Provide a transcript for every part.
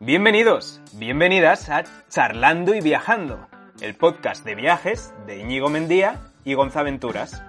Bienvenidos, bienvenidas a Charlando y Viajando, el podcast de viajes de Íñigo Mendía y Gonzaventuras.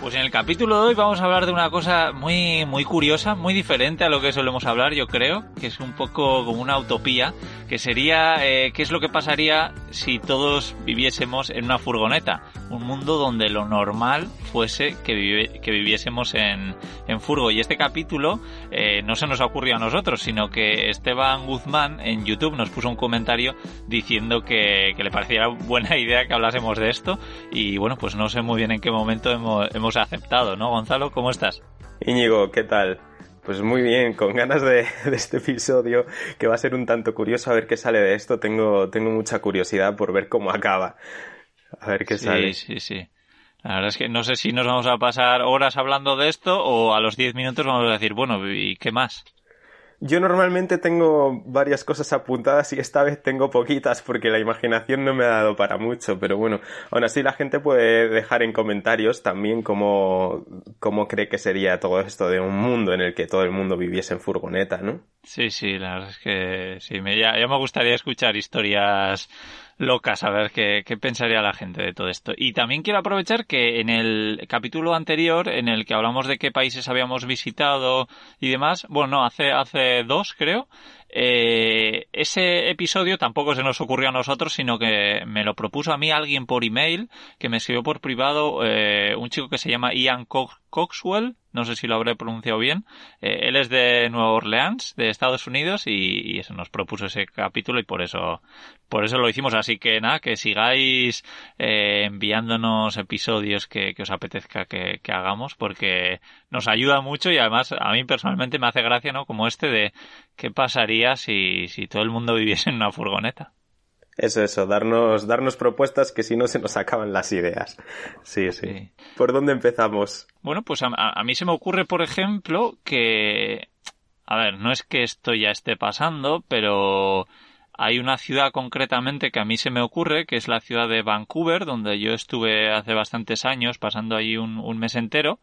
Pues en el capítulo de hoy vamos a hablar de una cosa muy, muy curiosa, muy diferente a lo que solemos hablar, yo creo, que es un poco como una utopía, que sería eh, qué es lo que pasaría si todos viviésemos en una furgoneta, un mundo donde lo normal fuese que, viviésemos en, en, furgo. Y este capítulo eh, no se nos ha ocurrido a nosotros, sino que Esteban Guzmán en YouTube nos puso un comentario diciendo que, le parecía buena idea que hablásemos de esto. Y bueno, pues no sé muy bien en qué momento hemos aceptado, ¿no, Gonzalo? ¿Cómo estás? Íñigo, ¿qué tal? Pues muy bien, con ganas de, de, este episodio que va a ser un tanto curioso a ver qué sale de esto. Tengo, tengo mucha curiosidad por ver cómo acaba. A ver qué sí, sale. Sí, sí, sí. La verdad es que no sé si nos vamos a pasar horas hablando de esto o a los 10 minutos vamos a decir, bueno, ¿y qué más? Yo normalmente tengo varias cosas apuntadas y esta vez tengo poquitas porque la imaginación no me ha dado para mucho, pero bueno, aún así la gente puede dejar en comentarios también cómo, cómo cree que sería todo esto de un mundo en el que todo el mundo viviese en furgoneta, ¿no? Sí, sí, la verdad es que sí, me, ya, ya me gustaría escuchar historias locas a ver qué, qué, pensaría la gente de todo esto. Y también quiero aprovechar que en el capítulo anterior, en el que hablamos de qué países habíamos visitado y demás, bueno, no, hace, hace dos creo, eh, ese episodio tampoco se nos ocurrió a nosotros, sino que me lo propuso a mí alguien por email, que me escribió por privado eh, un chico que se llama Ian Coxwell, no sé si lo habré pronunciado bien. Eh, él es de Nueva Orleans, de Estados Unidos, y, eso nos propuso ese capítulo y por eso, por eso lo hicimos. Así que nada, que sigáis eh, enviándonos episodios que, que os apetezca que, que, hagamos, porque nos ayuda mucho y además a mí personalmente me hace gracia, ¿no? Como este de qué pasaría si, si todo el mundo viviese en una furgoneta. Eso, eso, darnos, darnos propuestas que si no se nos acaban las ideas. Sí, sí. sí. ¿Por dónde empezamos? Bueno, pues a, a, mí se me ocurre, por ejemplo, que... A ver, no es que esto ya esté pasando, pero hay una ciudad concretamente que a mí se me ocurre, que es la ciudad de Vancouver, donde yo estuve hace bastantes años pasando allí un, un mes entero,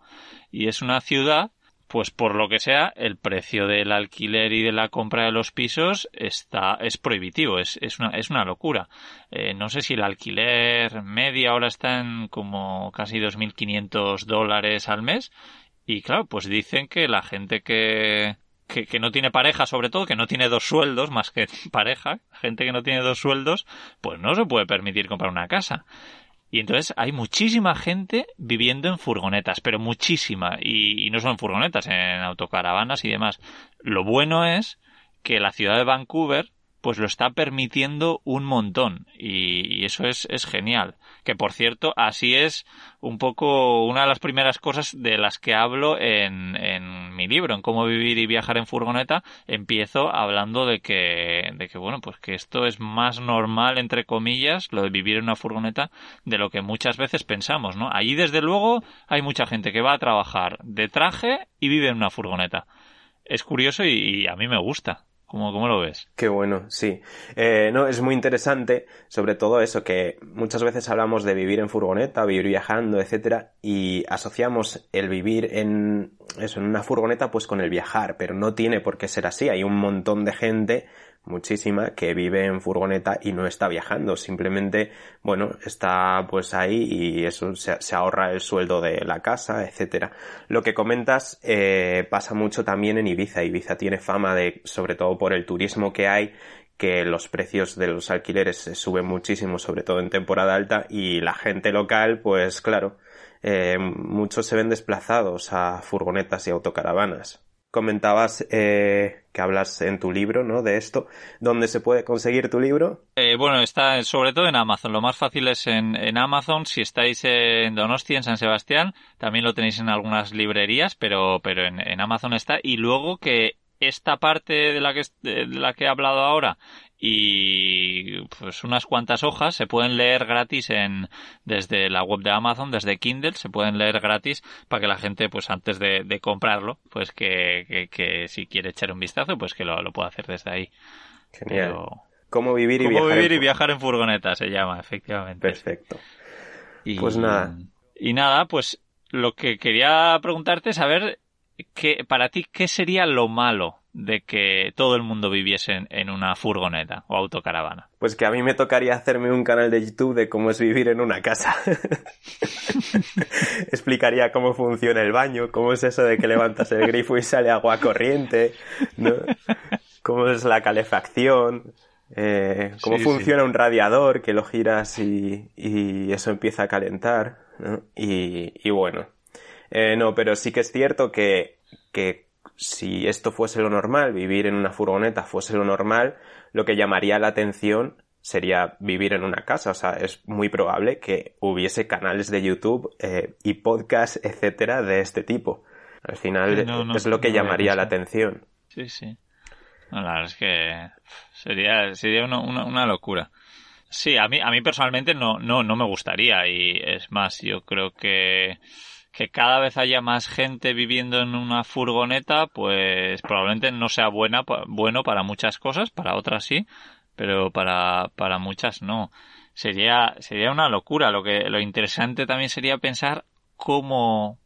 y es una ciudad pues por lo que sea, el precio del alquiler y de la compra de los pisos está, es prohibitivo, es, es, una, es una locura. Eh, no sé si el alquiler media ahora está en como casi 2.500 dólares al mes. Y claro, pues dicen que la gente que, que, que, no tiene pareja, sobre todo, que no tiene dos sueldos más que pareja, gente que no tiene dos sueldos, pues no se puede permitir comprar una casa. Y entonces hay muchísima gente viviendo en furgonetas, pero muchísima. Y, y, no solo en furgonetas, en autocaravanas y demás. Lo bueno es que la ciudad de Vancouver pues lo está permitiendo un montón. Y, eso es, es genial. Que por cierto, así es un poco una de las primeras cosas de las que hablo en, en mi libro, en cómo vivir y viajar en furgoneta. Empiezo hablando de que, de que, bueno, pues que esto es más normal, entre comillas, lo de vivir en una furgoneta, de lo que muchas veces pensamos, ¿no? Allí, desde luego, hay mucha gente que va a trabajar de traje y vive en una furgoneta. Es curioso y, y a mí me gusta. ¿Cómo, ¿Cómo, lo ves? Qué bueno, sí. Eh, no, es muy interesante, sobre todo eso, que muchas veces hablamos de vivir en furgoneta, vivir viajando, etcétera, y asociamos el vivir en eso, en una furgoneta, pues con el viajar, pero no tiene por qué ser así. Hay un montón de gente muchísima que vive en furgoneta y no está viajando, simplemente, bueno, está pues ahí y eso se, ahorra el sueldo de la casa, etcétera. Lo que comentas eh, pasa mucho también en Ibiza. Ibiza tiene fama de, sobre todo por el turismo que hay, que los precios de los alquileres se suben muchísimo, sobre todo en temporada alta, y la gente local, pues claro, eh, muchos se ven desplazados a furgonetas y autocaravanas comentabas eh, que hablas en tu libro, ¿no? De esto. ¿Dónde se puede conseguir tu libro? Eh, bueno, está sobre todo en Amazon. Lo más fácil es en, en, Amazon. Si estáis en Donosti, en San Sebastián, también lo tenéis en algunas librerías, pero, pero en, en Amazon está. Y luego que esta parte de la que, de la que he hablado ahora y pues unas cuantas hojas. Se pueden leer gratis en desde la web de Amazon desde Kindle. Se pueden leer gratis para que la gente pues antes de, de comprarlo pues que, que, que, si quiere echar un vistazo pues que lo, lo pueda hacer desde ahí. Genial. Pero... cómo vivir y ¿Cómo viajar vivir en... y viajar en furgoneta se llama efectivamente perfecto. Y, pues nada. y nada pues lo que quería preguntarte es saber que para ti qué sería lo malo de que todo el mundo viviese en, en, una furgoneta o autocaravana? Pues que a mí me tocaría hacerme un canal de YouTube de cómo es vivir en una casa. Explicaría cómo funciona el baño, cómo es eso de que levantas el grifo y sale agua corriente, ¿no? cómo es la calefacción, eh, cómo sí, funciona sí. un radiador que lo giras y, y eso empieza a calentar, ¿no? y, y, bueno. Eh, no, pero sí que es cierto que, que si esto fuese lo normal, vivir en una furgoneta fuese lo normal, lo que llamaría la atención sería vivir en una casa. O sea, es muy probable que hubiese canales de YouTube eh, y podcasts, etcétera, de este tipo. Al final sí, no, no, es lo que no llamaría la atención. Sí, sí. la verdad es que sería, sería una, una, una locura. Sí, a mí, a mí personalmente no, no, no me gustaría y es más, yo creo que que cada vez haya más gente viviendo en una furgoneta, pues probablemente no sea buena, bueno para muchas cosas, para otras sí, pero para, para muchas no. Sería, sería una locura. Lo que, lo interesante también sería pensar cómo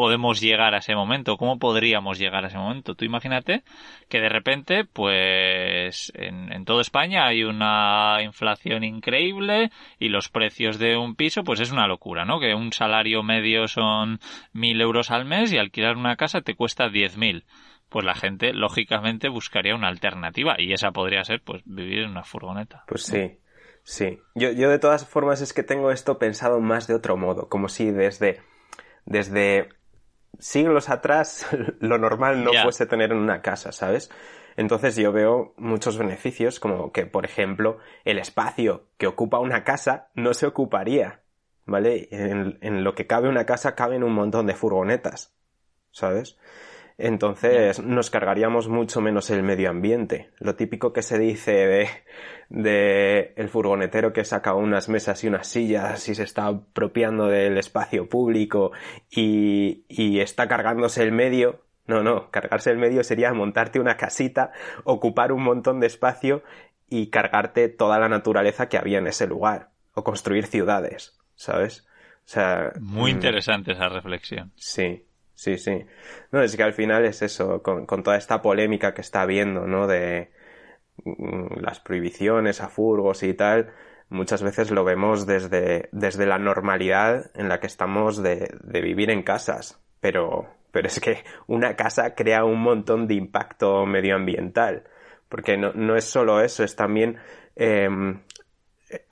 podemos llegar a ese momento, cómo podríamos llegar a ese momento. Tú imagínate que de repente, pues, en, en toda España hay una inflación increíble y los precios de un piso, pues es una locura, ¿no? Que un salario medio son mil euros al mes y alquilar una casa te cuesta diez mil pues la gente lógicamente buscaría una alternativa y esa podría ser pues vivir en una furgoneta. Pues sí, sí. Yo, yo de todas formas es que tengo esto pensado más de otro modo, como si desde, desde siglos atrás lo normal no yeah. fuese tener en una casa, ¿sabes? Entonces yo veo muchos beneficios, como que, por ejemplo, el espacio que ocupa una casa no se ocuparía, ¿vale? En, en lo que cabe una casa caben un montón de furgonetas, ¿sabes? Entonces nos cargaríamos mucho menos el medio ambiente. Lo típico que se dice de, de, el furgonetero que saca unas mesas y unas sillas y se está apropiando del espacio público y, y está cargándose el medio. No, no, cargarse el medio sería montarte una casita, ocupar un montón de espacio y cargarte toda la naturaleza que había en ese lugar. O construir ciudades, ¿sabes? O sea. Muy interesante esa reflexión. Sí. Sí, sí. No, es que al final es eso, con, toda esta polémica que está habiendo, ¿no? De mm, las prohibiciones a furgos y tal, muchas veces lo vemos desde, desde la normalidad en la que estamos de, de vivir en casas. Pero, pero es que una casa crea un montón de impacto medioambiental. Porque no, no es solo eso, es también eh,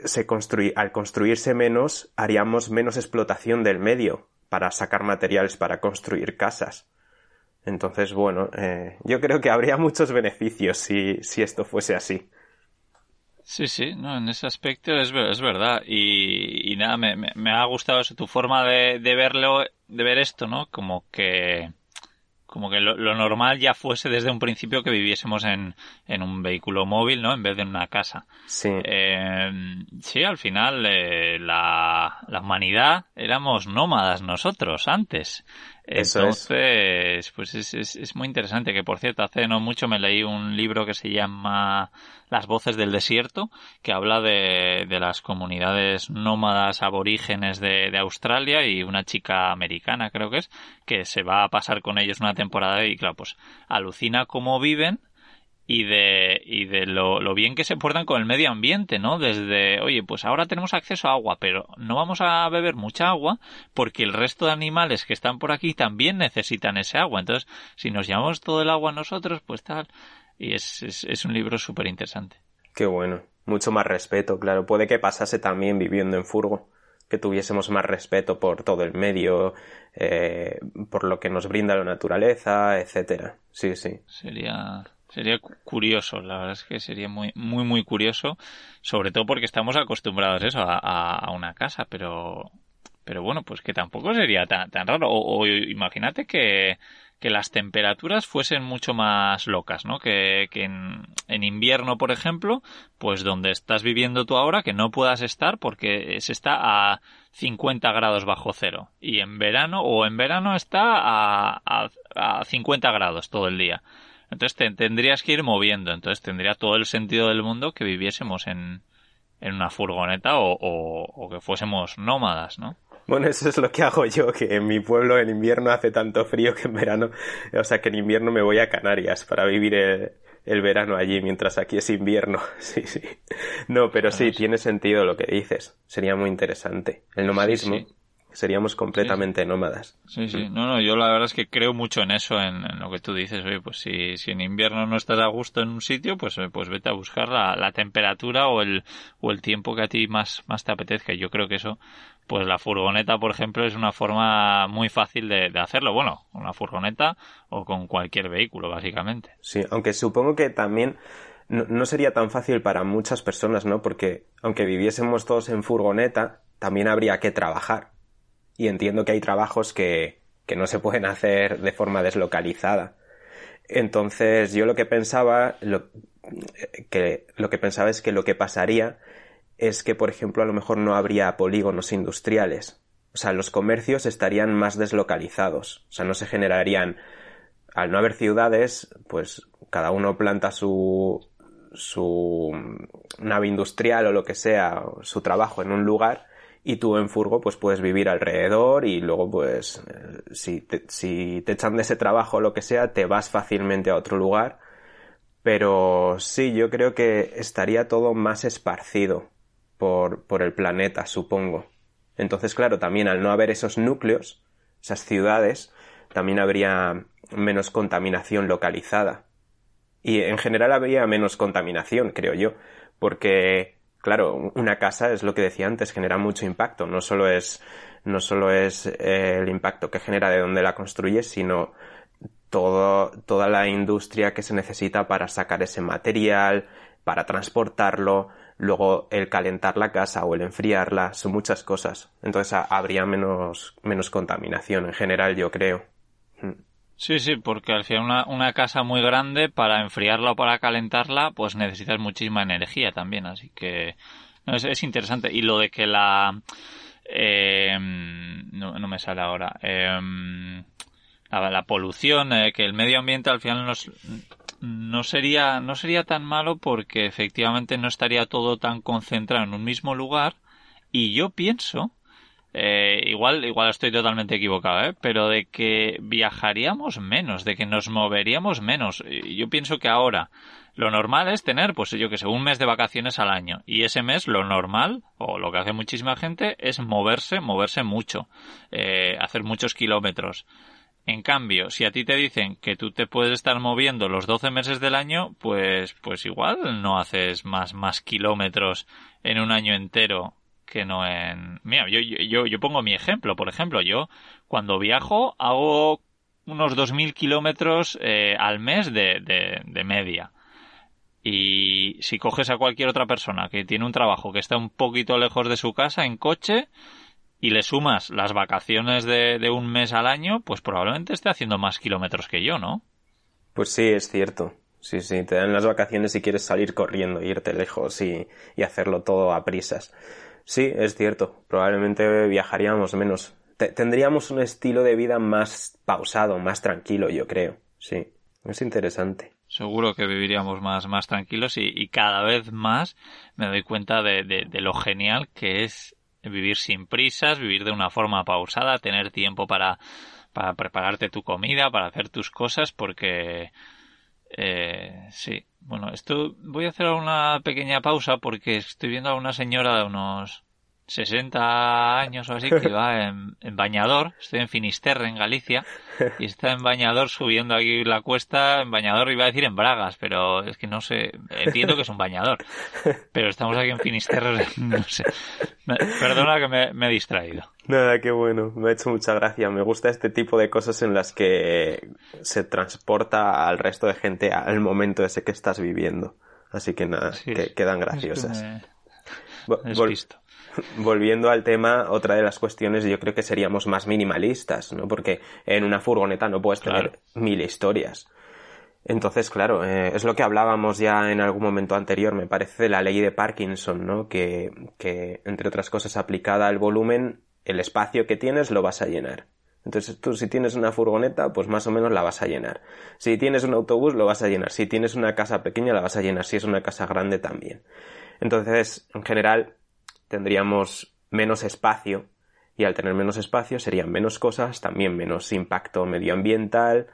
se construye, al construirse menos, haríamos menos explotación del medio para sacar materiales para construir casas. Entonces, bueno, eh, yo creo que habría muchos beneficios si, si esto fuese así. Sí, sí, no, en ese aspecto es, es verdad. Y, y nada, me, me, me, ha gustado eso, tu forma de, de verlo, de ver esto, ¿no? Como que como que lo, lo, normal ya fuese desde un principio que viviésemos en, en, un vehículo móvil, ¿no? En vez de en una casa. Sí. Eh, sí, al final eh, la, la, humanidad éramos nómadas nosotros antes. Entonces, es. pues es, es, es, muy interesante que, por cierto, hace no mucho me leí un libro que se llama Las voces del desierto, que habla de, de las comunidades nómadas aborígenes de, de, Australia y una chica americana, creo que es, que se va a pasar con ellos una temporada y, claro, pues alucina cómo viven y de, y de lo, lo, bien que se portan con el medio ambiente, ¿no? Desde, oye, pues ahora tenemos acceso a agua, pero no vamos a beber mucha agua porque el resto de animales que están por aquí también necesitan ese agua. Entonces, si nos llevamos todo el agua nosotros, pues tal. Y es, es, es un libro súper interesante. Qué bueno. Mucho más respeto, claro. Puede que pasase también viviendo en furgo. que tuviésemos más respeto por todo el medio, eh, por lo que nos brinda la naturaleza, etcétera. Sí, sí. Sería sería curioso, la verdad es que sería muy muy muy curioso, sobre todo porque estamos acostumbrados eso a, una casa, pero pero bueno, pues que tampoco sería tan, tan raro. O, imagínate que, que, las temperaturas fuesen mucho más locas, ¿no? Que, que en, en, invierno, por ejemplo, pues donde estás viviendo tú ahora, que no puedas estar porque se está a 50 grados bajo cero. Y en verano, o en verano está a, a, a 50 grados todo el día. Entonces te, tendrías que ir moviendo. Entonces tendría todo el sentido del mundo que viviésemos en, en una furgoneta o, o, o que fuésemos nómadas, ¿no? Bueno, eso es lo que hago yo, que en mi pueblo en invierno hace tanto frío que en verano, o sea que en invierno me voy a Canarias para vivir el, verano allí, mientras aquí es invierno. Sí, sí. No, pero sí, tiene sentido lo que dices. Sería muy interesante. El nomadismo. Seríamos completamente nómadas. Sí, sí. No, no, yo la verdad es que creo mucho en eso, en, lo que tú dices. Oye, pues si, si en invierno no estás a gusto en un sitio, pues, eh, pues vete a buscar la, la temperatura o el, o el tiempo que a ti más, más te apetezca. Yo creo que eso pues la furgoneta, por ejemplo, es una forma muy fácil de, hacerlo. Bueno, una furgoneta o con cualquier vehículo, básicamente. Sí, aunque supongo que también no, sería tan fácil para muchas personas, ¿no? Porque aunque viviésemos todos en furgoneta, también habría que trabajar. Y entiendo que hay trabajos que, que no se pueden hacer de forma deslocalizada. Entonces, yo lo que pensaba, lo, que, lo que pensaba es que lo que pasaría es que, por ejemplo, a lo mejor no habría polígonos industriales. O sea, los comercios estarían más deslocalizados. O sea, no se generarían. Al no haber ciudades, pues cada uno planta su, su nave industrial o lo que sea, su trabajo en un lugar y tú en furgo pues puedes vivir alrededor y luego pues si te, si te echan de ese trabajo o lo que sea te vas fácilmente a otro lugar pero sí yo creo que estaría todo más esparcido por, por el planeta, supongo. Entonces, claro, también al no haber esos núcleos, esas ciudades, también habría menos contaminación localizada. Y en general habría menos contaminación, creo yo, porque, claro, una casa es lo que decía antes, genera mucho impacto. No solo es, no solo es eh, el impacto que genera de donde la construyes, sino todo, toda la industria que se necesita para sacar ese material, para transportarlo, Luego el calentar la casa o el enfriarla son muchas cosas. Entonces habría menos, menos contaminación en general, yo creo. Sí, sí, porque al final una, una, casa muy grande para enfriarla o para calentarla, pues necesitas muchísima energía también, así que es, interesante. Y lo de que la... Eh, no, me sale ahora. Eh, la, la, polución, eh, que el medio ambiente al final nos, no sería, no sería tan malo porque efectivamente no estaría todo tan concentrado en un mismo lugar y yo pienso eh, igual, igual estoy totalmente equivocado, ¿eh? pero de que viajaríamos menos, de que nos moveríamos menos. Yo pienso que ahora lo normal es tener, pues yo que sé, un mes de vacaciones al año. Y ese mes lo normal, o lo que hace muchísima gente, es moverse, moverse mucho, eh, hacer muchos kilómetros. En cambio, si a ti te dicen que tú te puedes estar moviendo los 12 meses del año, pues, pues igual no haces más, más kilómetros en un año entero que no en... Mira, yo, yo, yo pongo mi ejemplo, por ejemplo, yo cuando viajo hago unos 2.000 kilómetros eh, al mes de, de, de media. Y si coges a cualquier otra persona que tiene un trabajo que está un poquito lejos de su casa en coche, y le sumas las vacaciones de, de, un mes al año, pues probablemente esté haciendo más kilómetros que yo, ¿no? Pues sí, es cierto. Sí, sí, te dan las vacaciones si quieres salir corriendo, irte lejos y, y hacerlo todo a prisas. Sí, es cierto. Probablemente viajaríamos menos. tendríamos un estilo de vida más pausado, más tranquilo, yo creo. Sí, es interesante. Seguro que viviríamos más, más tranquilos y, y cada vez más me doy cuenta de, de, lo genial que es vivir sin prisas, vivir de una forma pausada, tener tiempo para, para prepararte tu comida, para hacer tus cosas, porque eh, sí. Bueno, esto voy a hacer una pequeña pausa porque estoy viendo a una señora de unos 60 años o así que va en, bañador, estoy en Finisterre, en Galicia, y está en bañador subiendo aquí la cuesta, en bañador iba a decir en bragas, pero es que no sé, entiendo que es un bañador, pero estamos aquí en Finisterre, no sé. Perdona que me, he distraído. Nada, qué bueno, me ha hecho mucha gracia, me gusta este tipo de cosas en las que se transporta al resto de gente al momento ese que estás viviendo. Así que nada, que, quedan graciosas. Es volviendo al tema, otra de las cuestiones yo creo que seríamos más minimalistas, ¿no? Porque en una furgoneta no puedes tener mil historias. Entonces, claro, eh, es lo que hablábamos ya en algún momento anterior, me parece, de la ley de Parkinson, ¿no? Que, que, entre otras cosas, aplicada al volumen, el espacio que tienes lo vas a llenar. Entonces, tú si tienes una furgoneta, pues más o menos la vas a llenar. Si tienes un autobús, lo vas a llenar. Si tienes una casa pequeña, la vas a llenar. Si es una casa grande, también. Entonces, en general, tendríamos menos espacio y al tener menos espacio serían menos cosas, también menos impacto medioambiental,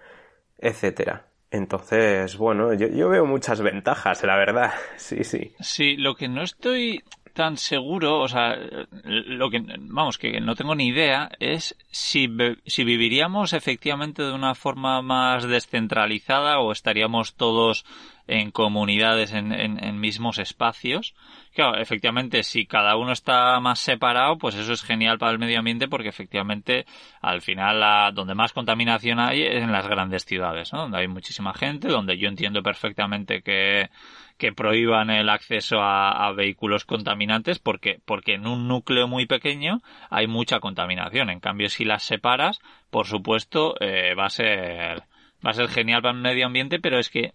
etcétera. Entonces, bueno, yo, yo, veo muchas ventajas, la verdad. Sí, sí. Sí, lo que no estoy tan seguro, o sea, lo que, vamos, que no tengo ni idea, es si, si viviríamos efectivamente de una forma más descentralizada o estaríamos todos en comunidades, en, en, mismos espacios. Claro, efectivamente, si cada uno está más separado, pues eso es genial para el medio ambiente porque efectivamente al final la, donde más contaminación hay es en las grandes ciudades, ¿no? Donde hay muchísima gente, donde yo entiendo perfectamente que, que prohíban el acceso a, vehículos contaminantes porque, porque en un núcleo muy pequeño hay mucha contaminación. En cambio, si las separas, por supuesto, eh, va a ser, va a ser genial para el medio ambiente, pero es que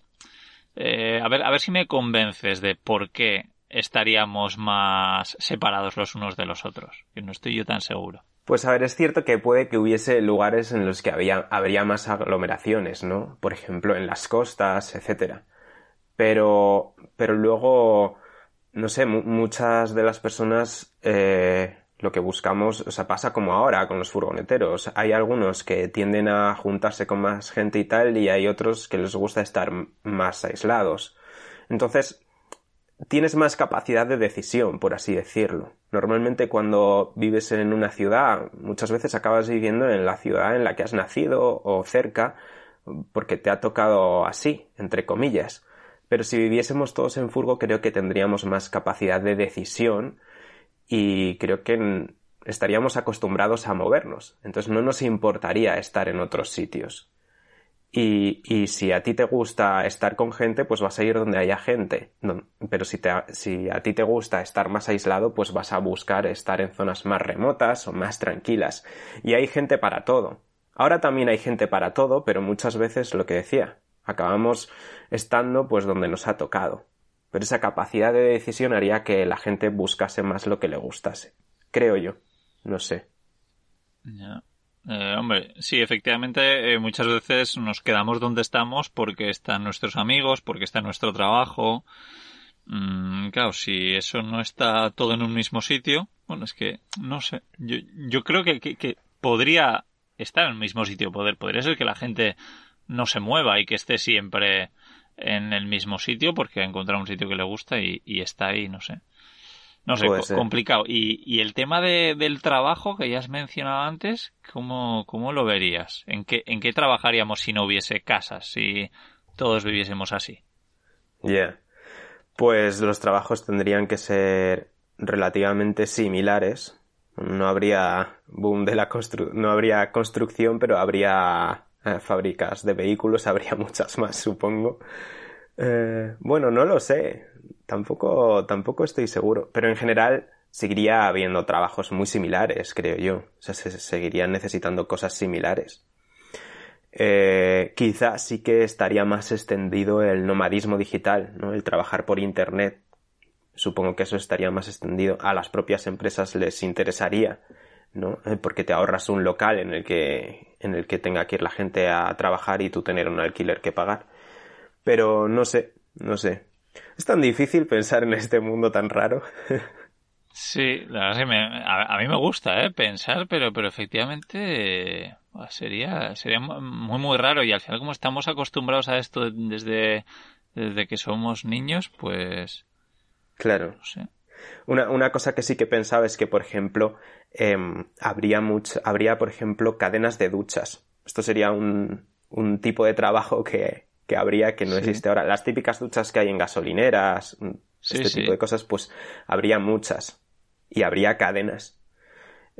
eh, a, ver, a ver si me convences de por qué estaríamos más separados los unos de los otros, que no estoy yo tan seguro. Pues a ver, es cierto que puede que hubiese lugares en los que habría más aglomeraciones, ¿no? Por ejemplo, en las costas, etcétera. Pero, pero luego, no sé, muchas de las personas eh, lo que buscamos, o sea, pasa como ahora con los furgoneteros. Hay algunos que tienden a juntarse con más gente y tal, y hay otros que les gusta estar más aislados. Entonces, tienes más capacidad de decisión, por así decirlo. Normalmente cuando vives en una ciudad, muchas veces acabas viviendo en la ciudad en la que has nacido o cerca, porque te ha tocado así, entre comillas. Pero si viviésemos todos en furgo, creo que tendríamos más capacidad de decisión y creo que estaríamos acostumbrados a movernos. Entonces no nos importaría estar en otros sitios. Y, y, si a ti te gusta estar con gente, pues vas a ir donde haya gente. pero si, te, si a ti te gusta estar más aislado, pues vas a buscar estar en zonas más remotas o más tranquilas. Y hay gente para todo. Ahora también hay gente para todo, pero muchas veces lo que decía, acabamos estando pues donde nos ha tocado pero esa capacidad de decisión haría que la gente buscase más lo que le gustase. Creo yo. No sé. Eh, hombre, sí, efectivamente, eh, muchas veces nos quedamos donde estamos porque están nuestros amigos, porque está nuestro trabajo. Mm, claro, si eso no está todo en un mismo sitio, bueno, es que, no sé, yo, yo creo que, que, podría estar en el mismo sitio, poder, podría ser que la gente no se mueva y que esté siempre en el mismo sitio porque ha encontrado un sitio que le gusta y, está ahí, no sé. No sé, complicado. Y, y el tema de, del trabajo que ya has mencionado antes, ¿cómo, cómo lo verías? ¿En qué, ¿En qué trabajaríamos si no hubiese casas, si todos viviésemos así? Ya. Pues los trabajos tendrían que ser relativamente similares. No habría boom de la constru no habría construcción, pero habría eh, fábricas de vehículos, habría muchas más, supongo. Eh, bueno, no lo sé. Tampoco, tampoco estoy seguro. Pero en general seguiría habiendo trabajos muy similares, creo yo. O sea, se seguirían necesitando cosas similares. Eh, quizá sí que estaría más extendido el nomadismo digital, ¿no? El trabajar por internet. Supongo que eso estaría más extendido. A las propias empresas les interesaría ¿no? Eh, porque te ahorras un local en el que, en el que tenga que ir la gente a trabajar y tú tener un alquiler que pagar. Pero no sé, no sé. Es tan difícil pensar en este mundo tan raro. Sí, la verdad es que a, mí me gusta ¿eh? pensar, pero, pero efectivamente sería, sería muy, muy raro. Y al final, como estamos acostumbrados a esto desde, desde que somos niños, pues. Claro. No sé. Una, una cosa que sí que pensaba es que, por ejemplo, em, habría, mucho, habría, por ejemplo, cadenas de duchas. Esto sería un, un tipo de trabajo que, que habría que no existe ahora. Las típicas duchas que hay en gasolineras, este tipo de cosas, pues habría muchas. Y habría cadenas.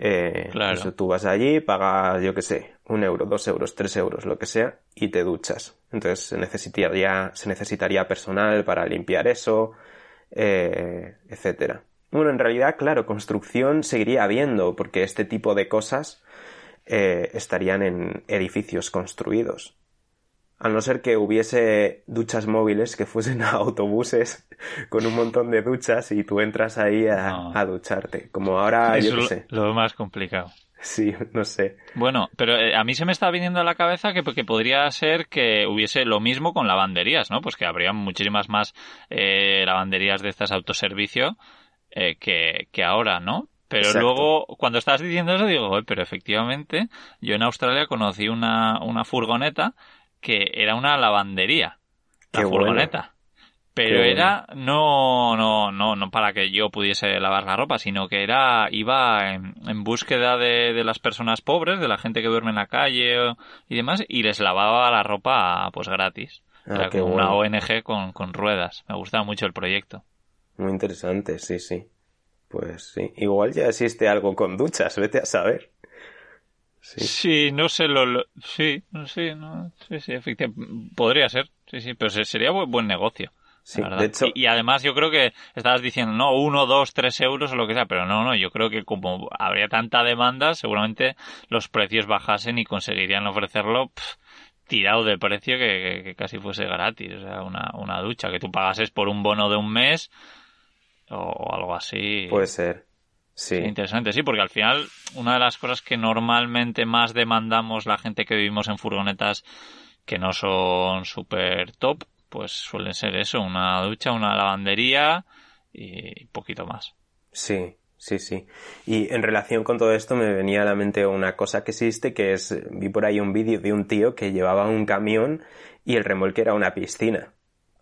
Eh, claro. tú vas allí, pagas, yo qué sé, un euro, dos euros, tres euros, lo que sea, y te duchas. Entonces se necesitaría, se necesitaría personal para limpiar eso, eh, etcétera. Bueno, en realidad, claro, construcción seguiría habiendo, porque este tipo de cosas eh, estarían en edificios construidos. A no ser que hubiese duchas móviles que fuesen a autobuses con un montón de duchas y tú entras ahí a, ducharte. Como ahora, yo no sé. Lo más complicado. Sí, no sé. Bueno, pero eh, a mí se me está viniendo a la cabeza que, que, podría ser que hubiese lo mismo con lavanderías, ¿no? Pues que habría muchísimas más eh, lavanderías de estas autoservicio eh, que, que ahora, ¿no? Pero luego, cuando estabas diciendo eso, digo, pero efectivamente, yo en Australia conocí una, una furgoneta que era una lavandería. La furgoneta. Pero era no, no, no, no para que yo pudiese lavar la ropa, sino que era, iba en, búsqueda de, de, las personas pobres, de la gente que duerme en la calle y demás, y les lavaba la ropa pues gratis. Ah, era una ONG con, con ruedas. Me gustaba mucho el proyecto. Muy interesante, sí, sí. Pues sí. Igual ya existe algo con duchas, vete a saber. Sí. no sé lo, sí, sí, no, sí, sí, efectivamente, podría ser, sí, sí, pero sería buen, buen negocio. Sí, de hecho... y, además yo creo que estabas diciendo, no, uno, dos, tres euros o lo que sea, pero no, no, yo creo que como habría tanta demanda, seguramente los precios bajasen y conseguirían ofrecerlo tirado de precio que, casi fuese gratis, o sea, una, una ducha, que tú pagases por un bono de un mes o algo así. Puede ser. Sí. Interesante, sí, porque al final una de las cosas que normalmente más demandamos la gente que vivimos en furgonetas que no son súper top, pues suelen ser eso, una ducha, una lavandería y poquito más. Sí, sí, sí. Y en relación con todo esto me venía a la mente una cosa que existe, que es, vi por ahí un vídeo de un tío que llevaba un camión y el remolque era una piscina.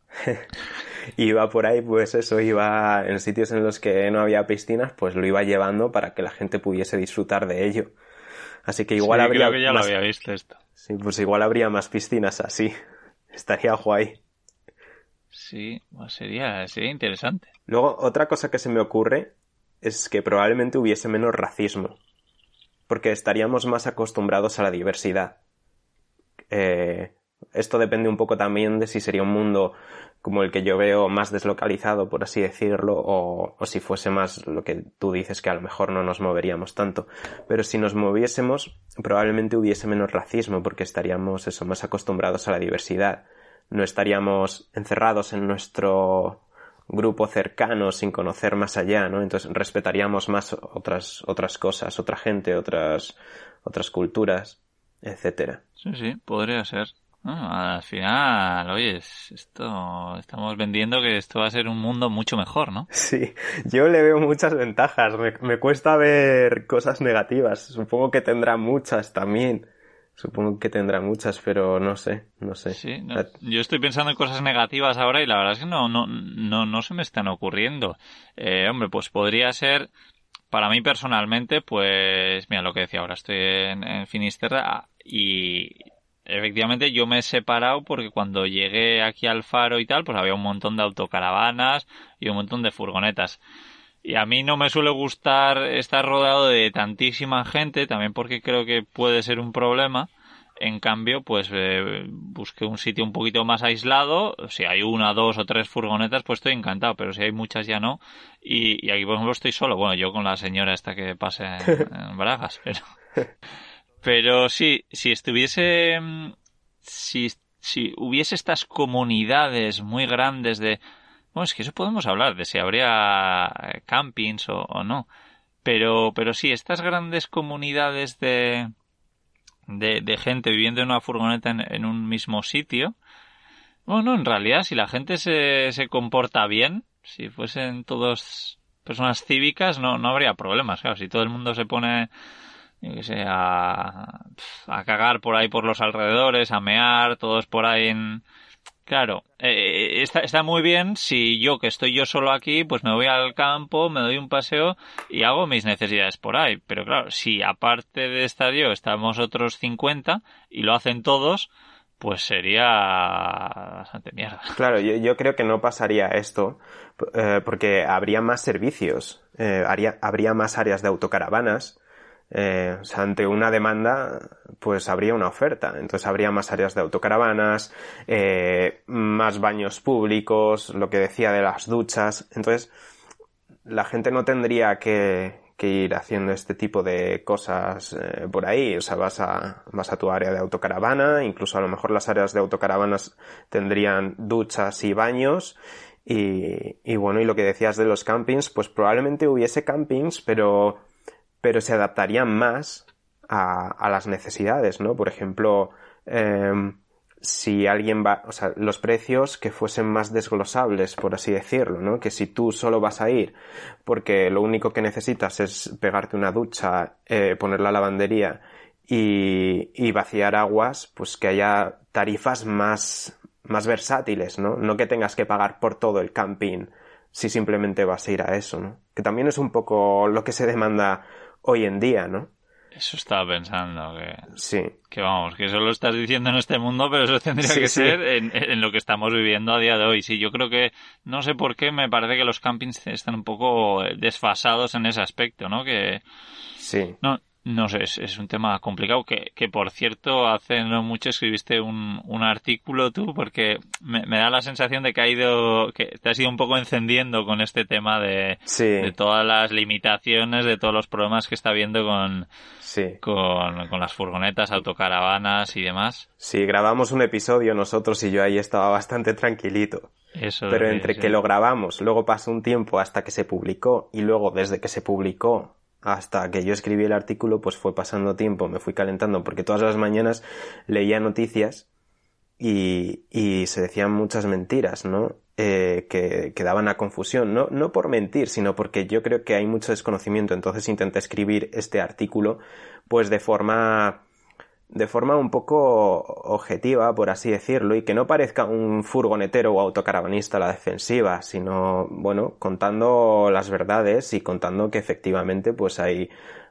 iba por ahí, pues eso, iba en sitios en los que no había piscinas, pues lo iba llevando para que la gente pudiese disfrutar de ello. Así que igual habría. Creo que ya lo había visto esto. Sí, pues igual habría más piscinas así. Estaría guay. Sí, pues sería, sería interesante. Luego, otra cosa que se me ocurre es que probablemente hubiese menos racismo. Porque estaríamos más acostumbrados a la diversidad. Eh, esto depende un poco también de si sería un mundo como el que yo veo más deslocalizado, por así decirlo, o, si fuese más lo que tú dices que a lo mejor no nos moveríamos tanto. Pero si nos moviésemos, probablemente hubiese menos racismo porque estaríamos eso, más acostumbrados a la diversidad. No estaríamos encerrados en nuestro grupo cercano sin conocer más allá, ¿no? Entonces respetaríamos más otras, otras cosas, otra gente, otras, otras culturas, etcétera. Sí, sí, podría ser al final, oye, esto estamos vendiendo que esto va a ser un mundo mucho mejor, ¿no? Sí, yo le veo muchas ventajas. Me, cuesta ver cosas negativas. Supongo que tendrá muchas también. Supongo que tendrá muchas, pero no sé, no sé. Sí, yo estoy pensando en cosas negativas ahora y la verdad es que no, no, no, no se me están ocurriendo. Eh, hombre, pues podría ser, para mí personalmente, pues, mira lo que decía ahora, estoy en, en Finisterra y efectivamente yo me he separado porque cuando llegué aquí al faro y tal, pues había un montón de autocaravanas y un montón de furgonetas. Y a mí no me suele gustar estar rodeado de tantísima gente, también porque creo que puede ser un problema. En cambio, pues eh, busqué un sitio un poquito más aislado. Si hay una, dos o tres furgonetas, pues estoy encantado. Pero si hay muchas ya no. Y, aquí, por ejemplo, estoy solo. Bueno, yo con la señora esta que pase en, en Bragas. Pero, pero sí, si estuviese, mm, si, si hubiese estas comunidades muy grandes de, bueno, es que eso podemos hablar de si habría campings o, no. Pero, pero sí, estas grandes comunidades de, de, de gente viviendo en una furgoneta en, en, un mismo sitio. Bueno, en realidad, si la gente se, se comporta bien, si fuesen todos personas cívicas, no, no habría problemas. Claro, si todo el mundo se pone yo sé, a, a cagar por ahí por los alrededores, a mear, todos por ahí en, Claro, eh, está, está muy bien si yo que estoy yo solo aquí, pues me voy al campo, me doy un paseo y hago mis necesidades por ahí. Pero claro, si aparte de estar yo estamos otros 50 y lo hacen todos, pues sería bastante mierda. Claro, yo, yo creo que no pasaría esto eh, porque habría más servicios, eh, haría, habría más áreas de autocaravanas. Eh, o sea, ante una demanda, pues habría una oferta. Entonces habría más áreas de autocaravanas, eh, más baños públicos, lo que decía de las duchas. Entonces, la gente no tendría que, que ir haciendo este tipo de cosas eh, por ahí. O sea, vas a, vas a tu área de autocaravana, incluso a lo mejor las áreas de autocaravanas tendrían duchas y baños. Y, y bueno, y lo que decías de los campings, pues probablemente hubiese campings, pero pero se adaptarían más a, las necesidades, ¿no? Por ejemplo, eh, si alguien va, o sea, los precios que fuesen más desglosables, por así decirlo, ¿no? Que si tú solo vas a ir porque lo único que necesitas es pegarte una ducha, eh, poner la lavandería y, y vaciar aguas, pues que haya tarifas más, más versátiles, ¿no? No que tengas que pagar por todo el camping si simplemente vas a ir a eso, ¿no? Que también es un poco lo que se demanda hoy en día, ¿no? Eso estaba pensando que, Sí. que vamos, que eso lo estás diciendo en este mundo, pero eso tendría Sí, que sí. ser en, en lo que estamos viviendo a día de hoy. Sí, yo creo que, no sé por qué, me parece que los campings están un poco desfasados en ese aspecto, ¿no? Que, Sí. no, no sé, es, es un tema complicado que, que por cierto, hace no mucho escribiste un, un artículo tú, porque me, me da la sensación de que ha ido, que te has ido un poco encendiendo con este tema de, Sí. de todas las limitaciones, de todos los problemas que está habiendo con, Sí. con, con las furgonetas, autocaravanas y demás. Sí, grabamos un episodio nosotros y yo ahí estaba bastante tranquilito. Eso Pero entre que lo grabamos, luego pasó un tiempo hasta que se publicó y luego desde que se publicó hasta que yo escribí el artículo, pues fue pasando tiempo, me fui calentando porque todas las mañanas leía noticias y, y se decían muchas mentiras, ¿no? Eh, que, que daban a confusión, no, no por mentir, sino porque yo creo que hay mucho desconocimiento, entonces intenté escribir este artículo pues de forma de forma un poco objetiva, por así decirlo, y que no parezca un furgonetero o autocaravanista a la defensiva, sino, bueno, contando las verdades y contando que efectivamente pues hay,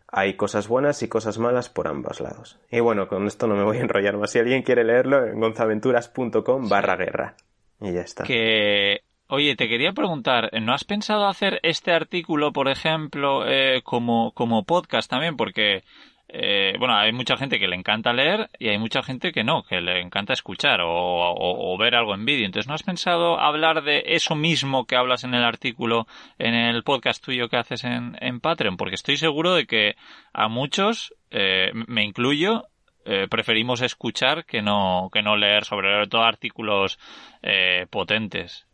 hay cosas buenas y cosas malas por ambos lados. Y bueno, con esto no me voy a enrollar más. Si alguien quiere leerlo, en gonzaventuras.com barra guerra. Y ya está. Que, oye, te quería preguntar, ¿no has pensado hacer este artículo, por ejemplo, eh, como, como podcast también? Porque, eh, bueno, hay mucha gente que le encanta leer y hay mucha gente que no, que le encanta escuchar o, ver algo en vídeo. Entonces, ¿no has pensado hablar de eso mismo que hablas en el artículo, en el podcast tuyo que haces en, en Patreon? Porque estoy seguro de que a muchos, eh, me incluyo, eh, preferimos escuchar que no, que no leer, sobre todo artículos eh, potentes.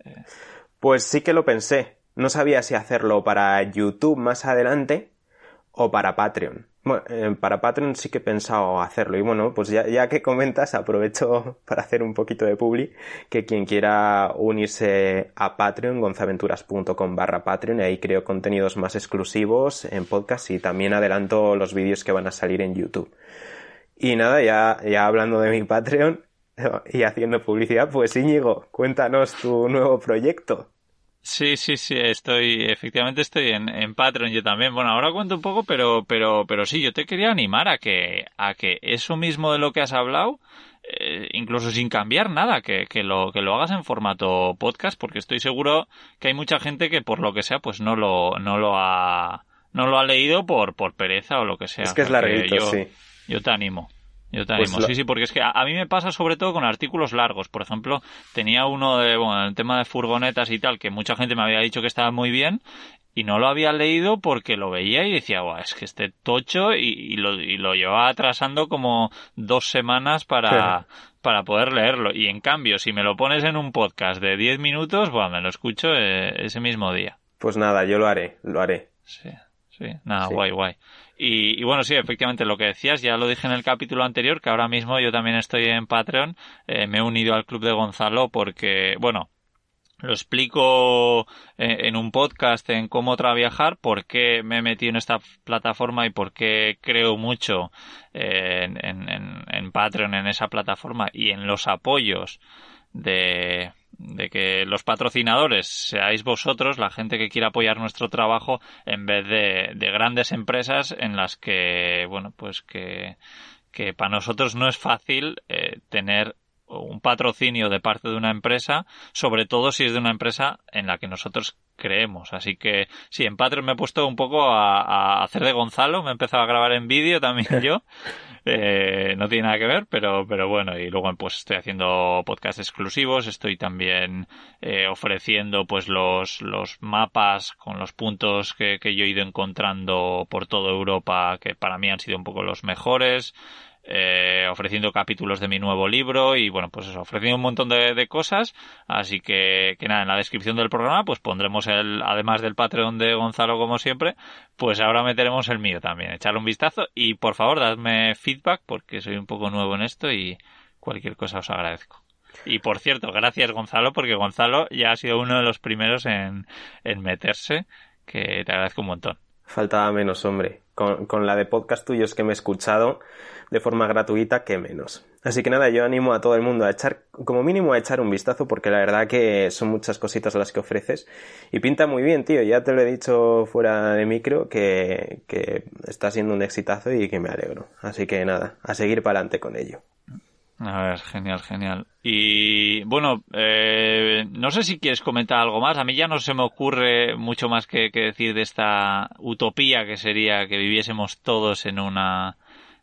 Pues sí que lo pensé. No sabía si hacerlo para YouTube más adelante o para Patreon. Bueno, eh, para Patreon sí que he pensado hacerlo. Y bueno, pues ya, ya que comentas, aprovecho para hacer un poquito de publi, que quien quiera unirse a Patreon, gonzaventuras.com barra Patreon, y ahí creo contenidos más exclusivos en podcast y también adelanto los vídeos que van a salir en YouTube. Y nada, ya, ya hablando de mi Patreon y haciendo publicidad, pues Íñigo, cuéntanos tu nuevo proyecto. Sí, sí, sí, estoy, efectivamente estoy en, en Patreon yo también. Bueno, ahora cuento un poco, pero, pero, pero sí, yo te quería animar a que, a que eso mismo de lo que has hablado, eh, incluso sin cambiar nada, que, que lo, que lo hagas en formato podcast, porque estoy seguro que hay mucha gente que por lo que sea, pues no lo, no lo ha, no lo ha leído por, por pereza o lo que sea. Es que es larguito, yo, sí. Yo te animo. Yo te Pues animo. Sí, sí, porque es que a, a mí me pasa sobre todo con artículos largos. Por ejemplo, tenía uno de, bueno, el tema de furgonetas y tal, que mucha gente me había dicho que estaba muy bien y no lo había leído porque lo veía y decía, Buah, es que este tocho y, y lo, y lo llevaba atrasando como dos semanas para, para poder leerlo. Y en cambio, si me lo pones en un podcast de 10 minutos, buah, me lo escucho eh, ese mismo día. Pues nada, yo lo haré, lo haré. Sí, sí, nada, Sí. guay, guay. Y, y bueno, sí, efectivamente, lo que decías, ya lo dije en el capítulo anterior, que ahora mismo yo también estoy en Patreon, eh, me he unido al club de Gonzalo porque, bueno, lo explico eh, en un podcast en cómo trabajar, por qué me he metido en esta plataforma y por qué creo mucho eh, en Patreon, en esa plataforma y en los apoyos de, de que los patrocinadores seáis vosotros, la gente que quiera apoyar nuestro trabajo, en vez de, de grandes empresas en las que, bueno, pues que, que para nosotros no es fácil eh, tener un patrocinio de parte de una empresa, sobre todo si es de una empresa en la que nosotros creemos. Así que sí, en Patreon me he puesto un poco a, a hacer de Gonzalo, me he empezado a grabar en vídeo también yo. Eh, no tiene nada que ver, pero, pero bueno, y luego pues estoy haciendo podcasts exclusivos, estoy también eh, ofreciendo pues los, los mapas con los puntos que, que yo he ido encontrando por toda Europa que para mí han sido un poco los mejores eh, ofreciendo capítulos de mi nuevo libro y bueno, pues eso, ofreciendo un montón de, de, cosas. Así que, que nada, en la descripción del programa pues pondremos el, además del Patreon de Gonzalo como siempre, pues ahora meteremos el mío también. Echarle un vistazo y por favor dadme feedback porque soy un poco nuevo en esto y cualquier cosa os agradezco. Y por cierto, gracias Gonzalo, porque Gonzalo ya ha sido uno de los primeros en, en meterse, que te agradezco un montón. Faltaba menos, hombre. Con, con, la de podcast tuyos que me he escuchado de forma gratuita, que menos. Así que nada, yo animo a todo el mundo a echar, como mínimo a echar un vistazo, porque la verdad que son muchas cositas las que ofreces. Y pinta muy bien, tío. Ya te lo he dicho fuera de micro, que, que está siendo un exitazo y que me alegro. Así que nada, a seguir para adelante con ello. A ver, genial, genial. Y bueno, eh, no sé si quieres comentar algo más. A mí ya no se me ocurre mucho más que, que, decir de esta utopía que sería que viviésemos todos en una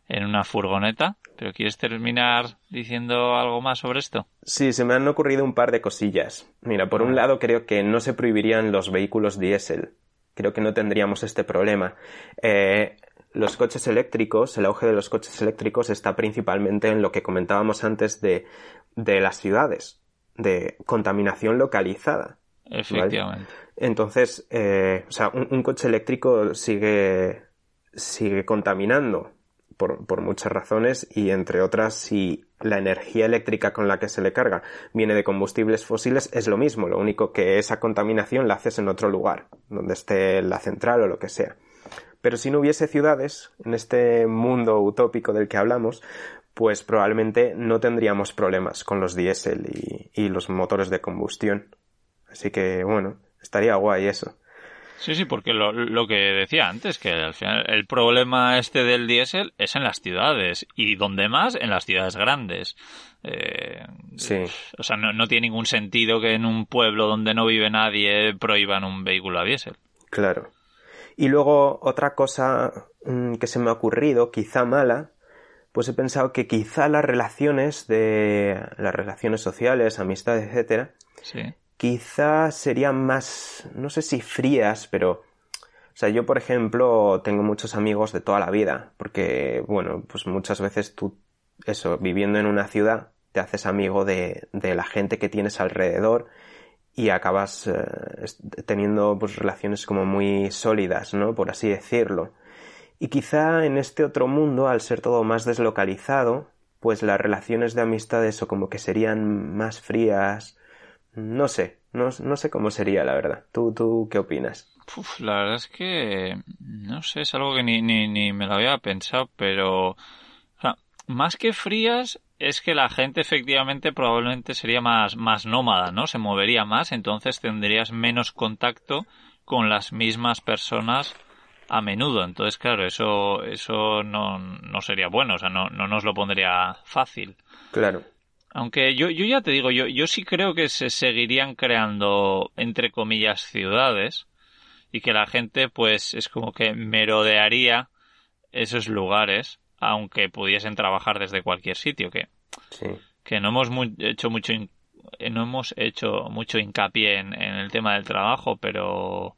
en una furgoneta. Pero ¿quieres terminar diciendo algo más sobre esto? Sí, se me han ocurrido un par de cosillas. Mira, por un lado creo que no se prohibirían los vehículos diésel. Creo que no tendríamos este problema. Eh, los coches eléctricos, el auge de los coches eléctricos está principalmente en lo que comentábamos antes de, de las ciudades, de contaminación localizada. Efectivamente. ¿vale? Entonces, eh, o sea, un, un, coche eléctrico sigue, sigue contaminando por, por, muchas razones y entre otras si la energía eléctrica con la que se le carga viene de combustibles fósiles es lo mismo, lo único que esa contaminación la haces en otro lugar, donde esté la central o lo que sea. Pero si no hubiese ciudades en este mundo utópico del que hablamos, pues probablemente no tendríamos problemas con los diésel y, y, los motores de combustión. Así que bueno, estaría guay eso. Sí, sí, porque lo, lo, que decía antes, que al final el problema este del diésel es en las ciudades y donde más, en las ciudades grandes. Eh, sí. O sea, no, no tiene ningún sentido que en un pueblo donde no vive nadie prohíban un vehículo a diésel. Claro. Y luego otra cosa mmm, que se me ha ocurrido, quizá mala, pues he pensado que quizá las relaciones de las relaciones sociales, amistades, etcétera, sí. quizá serían más, no sé si frías, pero o sea, yo por ejemplo tengo muchos amigos de toda la vida, porque bueno, pues muchas veces tú eso, viviendo en una ciudad, te haces amigo de, de la gente que tienes alrededor y acabas eh, teniendo pues relaciones como muy sólidas, ¿no? Por así decirlo. Y quizá en este otro mundo, al ser todo más deslocalizado, pues las relaciones de amistades o como que serían más frías, no sé, no, no sé cómo sería la verdad. ¿Tú, tú qué opinas? La verdad es que no sé, es algo que ni, ni, ni me lo había pensado, pero más que frías, es que la gente efectivamente probablemente sería más, más nómada, ¿no? Se movería más, entonces tendrías menos contacto con las mismas personas a menudo. Entonces, claro, eso, eso no, no sería bueno, o sea, no, no nos lo pondría fácil. Claro. Aunque yo, yo ya te digo, yo, yo sí creo que se seguirían creando, entre comillas, ciudades y que la gente, pues, es como que merodearía esos lugares aunque pudiesen trabajar desde cualquier sitio, que, sí. que no hemos muy, hecho mucho no hemos hecho mucho hincapié en, en, el tema del trabajo, pero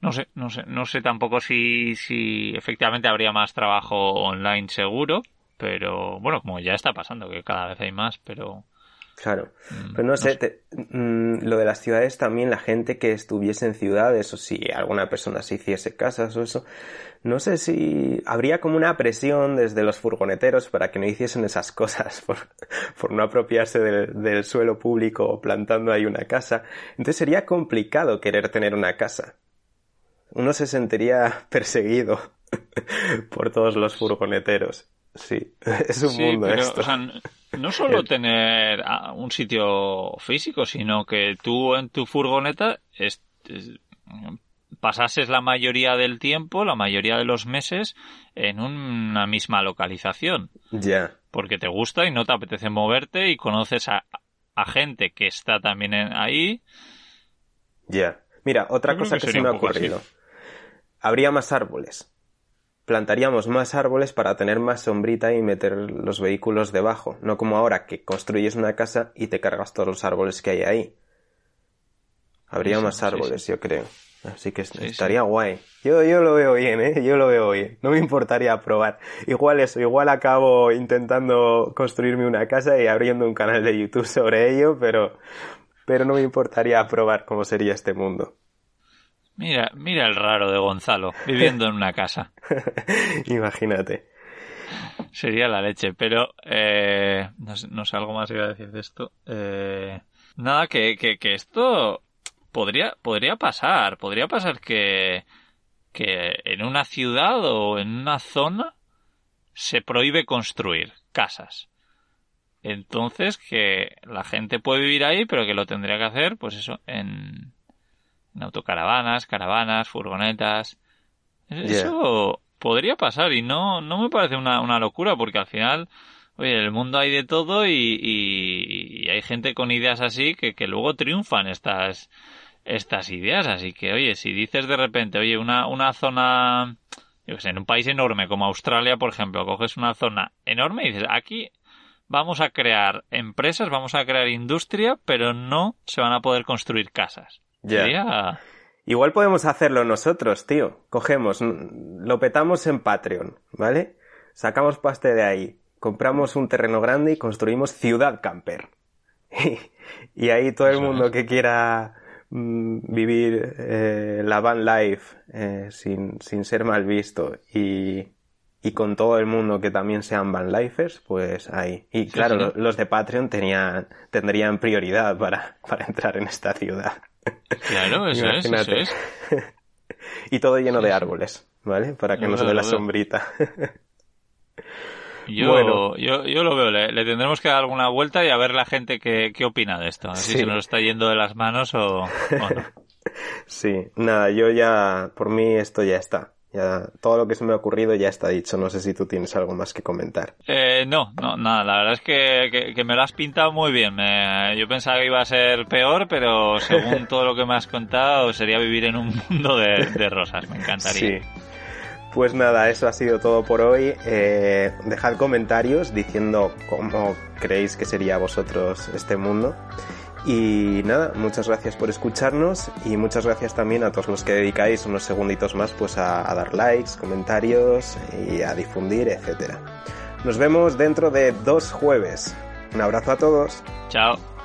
no sé, no sé, no sé tampoco si, si efectivamente habría más trabajo online seguro, pero bueno, como ya está pasando, que cada vez hay más, pero Claro, pero no sé, te, mmm, lo de las ciudades también, la gente que estuviese en ciudades o si alguna persona se hiciese casas o eso, no sé si habría como una presión desde los furgoneteros para que no hiciesen esas cosas por, por no apropiarse del, del suelo público plantando ahí una casa. Entonces sería complicado querer tener una casa. Uno se sentiría perseguido por todos los furgoneteros. Sí, es un mundo esto. no solo tener un sitio físico, sino que tú en tu furgoneta pasases la mayoría del tiempo, la mayoría de los meses, en una misma localización. Ya. Porque te gusta y no te apetece moverte y conoces a, gente que está también ahí. Ya. Mira, otra cosa que, se me ha ocurrido. Habría más árboles plantaríamos más árboles para tener más sombrita y meter los vehículos debajo, no como ahora que construyes una casa y te cargas todos los árboles que hay ahí. Habría más árboles, yo creo. Así que estaría guay. Yo, yo lo veo bien, ¿eh? Yo lo veo bien. No me importaría probar. Igual eso, igual acabo intentando construirme una casa y abriendo un canal de YouTube sobre ello, pero, pero no me importaría probar cómo sería este mundo. Mira, mira el raro de Gonzalo, viviendo en una casa. Imagínate. Sería la leche, pero eh, no, sé, algo más iba a decir de esto. Eh, nada, que, que, que esto podría, podría pasar. Podría pasar que, que en una ciudad o en una zona se prohíbe construir casas. Entonces que la gente puede vivir ahí, pero que lo tendría que hacer, pues eso, en, en autocaravanas, caravanas, furgonetas. Eso podría pasar y no, no me parece una, una locura porque al final, oye, en el mundo hay de todo y, y, hay gente con ideas así que, que luego triunfan estas, estas ideas. Así que, oye, si dices de repente, oye, una, una zona, yo sé, en un país enorme como Australia, por ejemplo, coges una zona enorme y dices, aquí vamos a crear empresas, vamos a crear industria, pero no se van a poder construir casas. Ya. Igual podemos hacerlo nosotros, tío. Cogemos, lo petamos en Patreon, ¿vale? Sacamos paste de ahí, compramos un terreno grande y construimos Ciudad Camper. y ahí todo el mundo que quiera mm, vivir eh, la van life eh, sin, sin, ser mal visto y, y, con todo el mundo que también sean van lifers, pues ahí. Y claro, los de Patreon tenían, tendrían prioridad para, para entrar en esta ciudad. Claro, eso es, eso es. y todo lleno de árboles, ¿vale? Para que nos dé la sombrita. Yo, yo, yo lo veo, le, tendremos que dar alguna vuelta y a ver la gente qué, qué opina de esto. Si se nos está yendo de las manos o, o no. Sí, nada, yo ya, por mí esto ya está. Ya, todo lo que se me ha ocurrido ya está dicho. No sé si tú tienes algo más que comentar. Eh, no, no, nada. La verdad es que, que, me lo has pintado muy bien. yo pensaba que iba a ser peor, pero según todo lo que me has contado, sería vivir en un mundo de, rosas. Me encantaría. Sí. Pues nada, eso ha sido todo por hoy. Eh, dejad comentarios diciendo cómo creéis que sería vosotros este mundo. Y nada, muchas gracias por escucharnos y muchas gracias también a todos los que dedicáis unos segunditos más pues a, dar likes, comentarios y a difundir, etcétera. Nos vemos dentro de dos jueves. Un abrazo a todos. Chao.